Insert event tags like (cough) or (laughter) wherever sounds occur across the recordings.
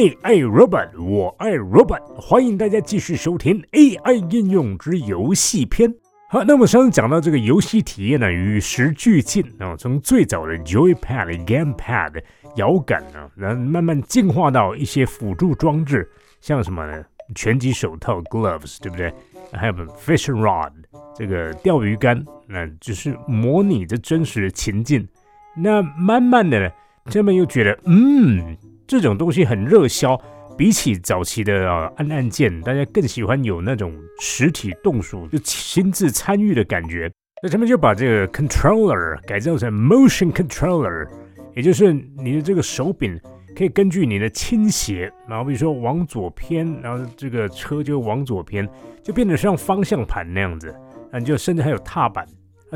AI robot，我爱 robot，欢迎大家继续收听 AI 应用之游戏篇。好，那么上次讲到这个游戏体验呢，与时俱进啊，从最早的 Joypad、Gamepad 摇杆啊，然后慢慢进化到一些辅助装置，像什么呢？拳击手套 Gloves，对不对？还有 Fishing Rod，这个钓鱼竿，那就是模拟着真实的情境。那慢慢的呢，他们又觉得，嗯。这种东西很热销，比起早期的啊按按键，大家更喜欢有那种实体动手就亲自参与的感觉。那他们就把这个 controller 改造成 motion controller，也就是你的这个手柄可以根据你的倾斜，然后比如说往左偏，然后这个车就往左偏，就变得像方向盘那样子。那就甚至还有踏板，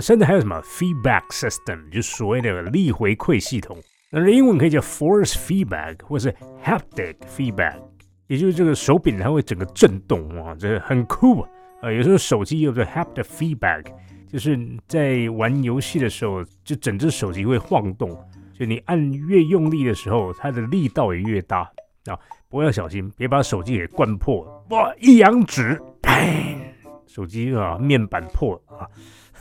甚至还有什么 feedback system，就所谓的力回馈系统。那英文可以叫 force feedback 或是 haptic feedback，也就是这个手柄它会整个震动哇，这很酷啊！有时候手机有个 haptic feedback，就是在玩游戏的时候，就整只手机会晃动，就你按越用力的时候，它的力道也越大啊！不过要小心，别把手机给灌破哇！一扬指，砰，手机啊面板破啊！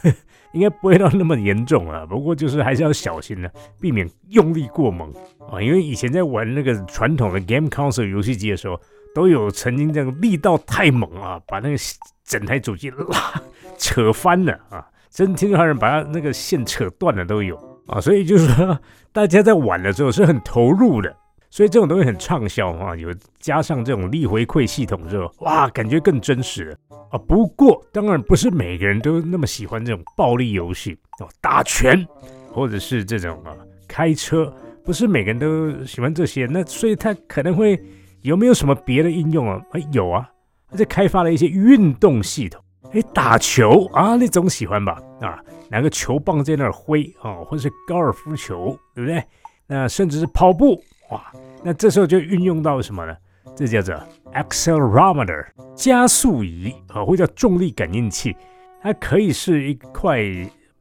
(laughs) 应该不会到那么严重啊，不过就是还是要小心呢，避免用力过猛啊。因为以前在玩那个传统的 game console 游戏机的时候，都有曾经这样力道太猛啊，把那个整台主机拉扯翻了啊，真听到人把它那个线扯断了都有啊。所以就是说，大家在玩的时候是很投入的。所以这种东西很畅销啊，有加上这种力回馈系统之后，哇，感觉更真实啊。不过当然不是每个人都那么喜欢这种暴力游戏哦，打拳或者是这种啊开车，不是每个人都喜欢这些。那所以它可能会有没有什么别的应用啊？哎，有啊，它在开发了一些运动系统。哎，打球啊，你总喜欢吧？啊，拿个球棒在那儿挥啊，或者是高尔夫球，对不对？那甚至是跑步。哇，那这时候就运用到什么呢？这叫做 accelerometer 加速仪啊，或叫重力感应器。它可以是一块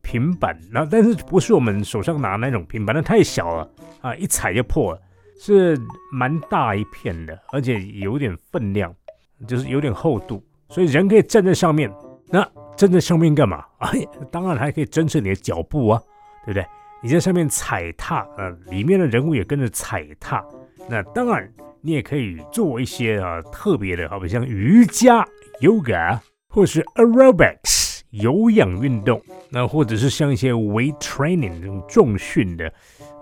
平板，然后但是不是我们手上拿那种平板，那太小了啊，一踩就破了。是蛮大一片的，而且有点分量，就是有点厚度，所以人可以站在上面。那站在上面干嘛？(laughs) 哎，当然还可以侦测你的脚步啊，对不对？你在上面踩踏，呃，里面的人物也跟着踩踏。那当然，你也可以做一些啊特别的，好比像瑜伽 （yoga） 或是 aerobics 有氧运动，那或者是像一些 weight training 这种重训的，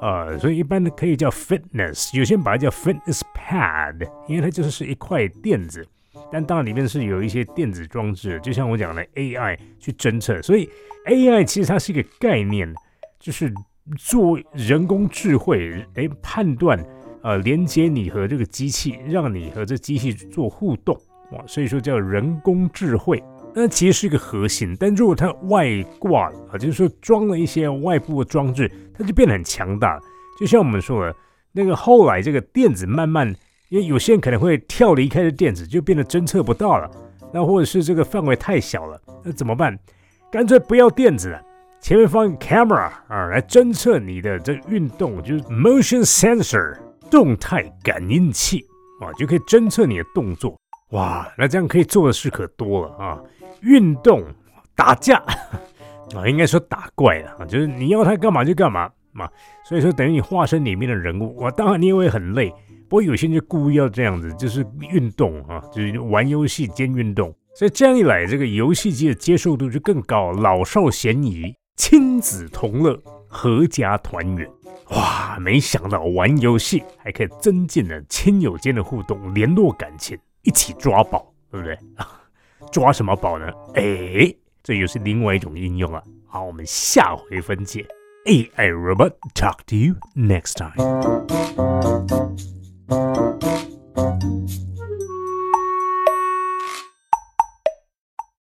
呃，所以一般的可以叫 fitness，有些人把它叫 fitness pad，因为它就是一块垫子，但当然里面是有一些电子装置，就像我讲的 AI 去侦测，所以 AI 其实它是一个概念，就是。做人工智慧来判断，呃，连接你和这个机器，让你和这机器做互动，哇，所以说叫人工智慧。那其实是一个核心，但如果它外挂了啊，就是说装了一些外部的装置，它就变得很强大。就像我们说的，那个后来这个电子慢慢，因为有些人可能会跳离开这电子，就变得侦测不到了。那或者是这个范围太小了，那怎么办？干脆不要电子了。前面放 camera 啊，来侦测你的这运动，就是 motion sensor 动态感应器啊，就可以侦测你的动作。哇，那这样可以做的事可多了啊！运动、打架 (laughs) 啊，应该说打怪了啊，就是你要它干嘛就干嘛嘛。所以说等于你化身里面的人物，哇，当然你也会很累。不过有些人就故意要这样子，就是运动啊，就是玩游戏兼运动。所以这样一来，这个游戏机的接受度就更高，老少咸宜。亲子同乐，阖家团圆，哇！没想到玩游戏还可以增进了亲友间的互动，联络感情，一起抓宝，对不对？(laughs) 抓什么宝呢？哎，这又是另外一种应用啊！好，我们下回分解。AI robot talk to you next time.